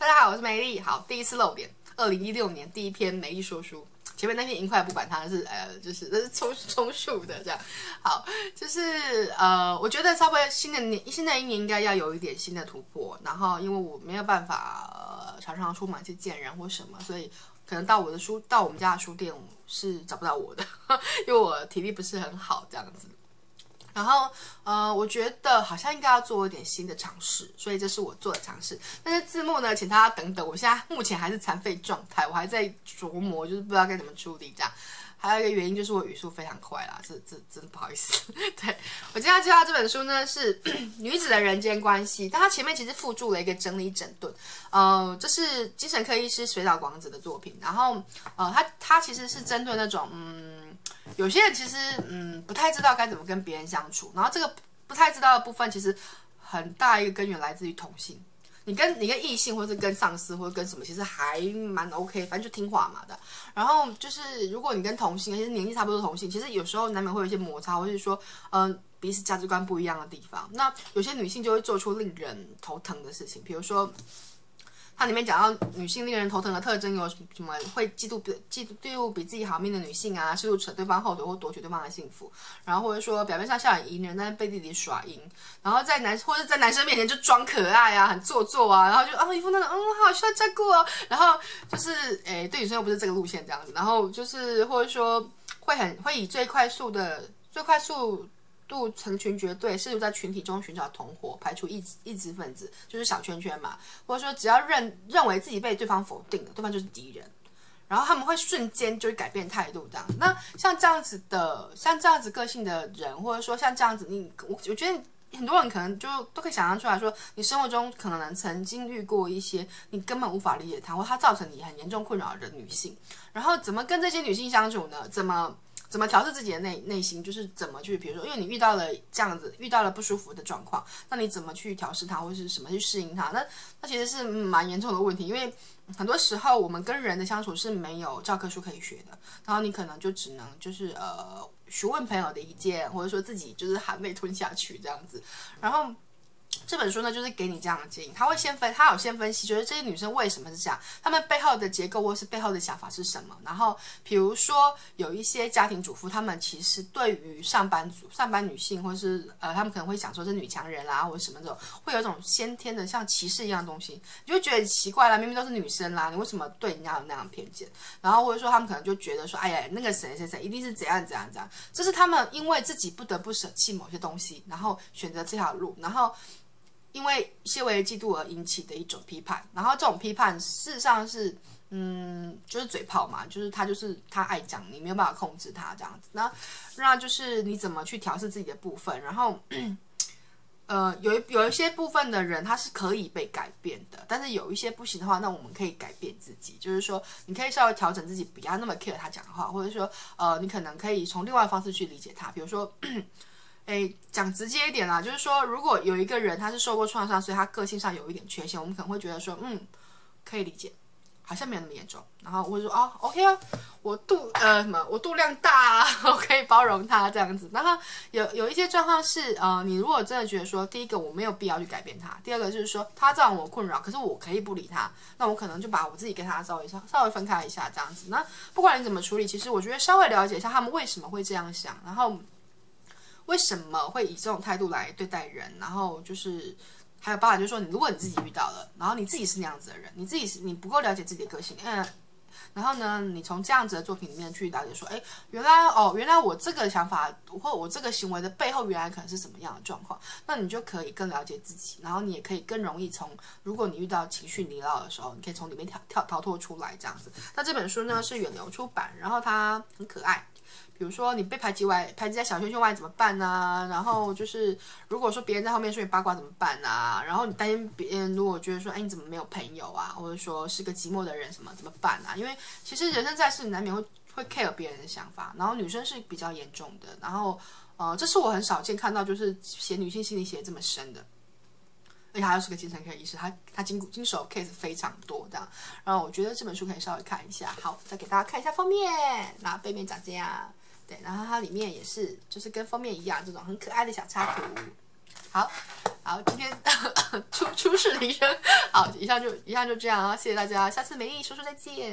大家好，我是梅丽。好，第一次露脸，二零一六年第一篇梅丽说书。前面那篇银块不管它是呃，就是那是充充数的这样。好，就是呃，我觉得差不多新的年，新的一年应该要有一点新的突破。然后，因为我没有办法、呃、常常出门去见人或什么，所以可能到我的书，到我们家的书店是找不到我的，因为我体力不是很好这样子。然后，呃，我觉得好像应该要做一点新的尝试，所以这是我做的尝试。但是字幕呢，请大家等等，我现在目前还是残废状态，我还在琢磨，就是不知道该怎么处理这样。还有一个原因就是我语速非常快啦，这这真的不好意思。对，我今天要介绍这本书呢，是女子的人间关系，但它前面其实附注了一个整理整顿。呃，这是精神科医师水岛广子的作品，然后呃，他他其实是针对那种嗯，有些人其实嗯不太知道该怎么跟别人相处，然后这个不太知道的部分，其实很大一个根源来自于同性。你跟你跟异性，或是跟上司，或者跟什么，其实还蛮 OK，反正就听话嘛的。然后就是，如果你跟同性，其实年纪差不多同性，其实有时候难免会有一些摩擦，或是说，嗯、彼此价值观不一样的地方。那有些女性就会做出令人头疼的事情，比如说。它里面讲到女性令人头疼的特征有什么？会嫉妒比嫉妒比自己好命的女性啊，试图扯对方后腿或夺取对方的幸福，然后或者说表面上笑脸迎人，但是背地里耍阴，然后在男或者在男生面前就装可爱啊，很做作啊，然后就啊一副那种嗯好需要照顾哦，然后就是诶对女生又不是这个路线这样子，然后就是或者说会很会以最快速的最快速。度成群结队，试图在群体中寻找同伙，排除异异质分子，就是小圈圈嘛。或者说，只要认认为自己被对方否定了，对方就是敌人。然后他们会瞬间就会改变态度，这样。那像这样子的，像这样子个性的人，或者说像这样子，你我我觉得很多人可能就都可以想象出来说，你生活中可能曾经遇过一些你根本无法理解他，或他造成你很严重困扰的女性。然后怎么跟这些女性相处呢？怎么？怎么调试自己的内内心，就是怎么去，比如说，因为你遇到了这样子，遇到了不舒服的状况，那你怎么去调试它，或者是什么去适应它？那那其实是蛮严重的问题，因为很多时候我们跟人的相处是没有教科书可以学的，然后你可能就只能就是呃询问朋友的意见，或者说自己就是含泪吞下去这样子，然后。这本书呢，就是给你这样的建议。他会先分，他有先分析，觉得这些女生为什么是这样，她们背后的结构或是背后的想法是什么。然后，比如说有一些家庭主妇，她们其实对于上班族、上班女性，或是呃，她们可能会想说是女强人啦，或者什么这种，会有一种先天的像歧视一样的东西，你就觉得奇怪啦，明明都是女生啦，你为什么对人家有那样偏见？然后或者说他们可能就觉得说，哎呀，那个谁谁谁一定是怎样怎样怎样，这是他们因为自己不得不舍弃某些东西，然后选择这条路，然后。因为些微嫉妒而引起的一种批判，然后这种批判事实上是，嗯，就是嘴炮嘛，就是他就是他爱讲，你没有办法控制他这样子。那那就是你怎么去调试自己的部分，然后，呃，有有一些部分的人他是可以被改变的，但是有一些不行的话，那我们可以改变自己，就是说你可以稍微调整自己，不要那么 care 他讲的话，或者说，呃，你可能可以从另外方式去理解他，比如说。哎，讲直接一点啦，就是说，如果有一个人他是受过创伤，所以他个性上有一点缺陷，我们可能会觉得说，嗯，可以理解，好像没有那么严重。然后我就说，哦，OK 啊，我度呃什么，我度量大啊，我可以包容他这样子。然后有有一些状况是，呃，你如果真的觉得说，第一个我没有必要去改变他，第二个就是说他造我困扰，可是我可以不理他，那我可能就把我自己跟他稍微稍稍微分开一下这样子。那不管你怎么处理，其实我觉得稍微了解一下他们为什么会这样想，然后。为什么会以这种态度来对待人？然后就是还有包含，就是说，你如果你自己遇到了，然后你自己是那样子的人，你自己是你不够了解自己的个性，嗯，然后呢，你从这样子的作品里面去了解，说，哎，原来哦，原来我这个想法或我这个行为的背后，原来可能是什么样的状况，那你就可以更了解自己，然后你也可以更容易从，如果你遇到情绪泥淖的时候，你可以从里面跳跳逃脱出来，这样子。那这本书呢是远流出版，然后它很可爱。比如说你被排挤外，排挤在小圈圈外怎么办呢、啊？然后就是如果说别人在后面说你八卦怎么办啊？然后你担心别人如果觉得说，哎，你怎么没有朋友啊？或者说是个寂寞的人什么怎么办啊？因为其实人生在世，难免会会 care 别人的想法。然后女生是比较严重的。然后呃，这是我很少见看到，就是写女性心理写这么深的。而且他又是个精神科医师，他他经经手 case 非常多的。然后我觉得这本书可以稍微看一下。好，再给大家看一下封面，那背面长这样。对，然后它里面也是，就是跟封面一样，这种很可爱的小插图。好，好，今天 出出事铃声，好，以上就以上就这样啊，谢谢大家，下次美丽说说再见。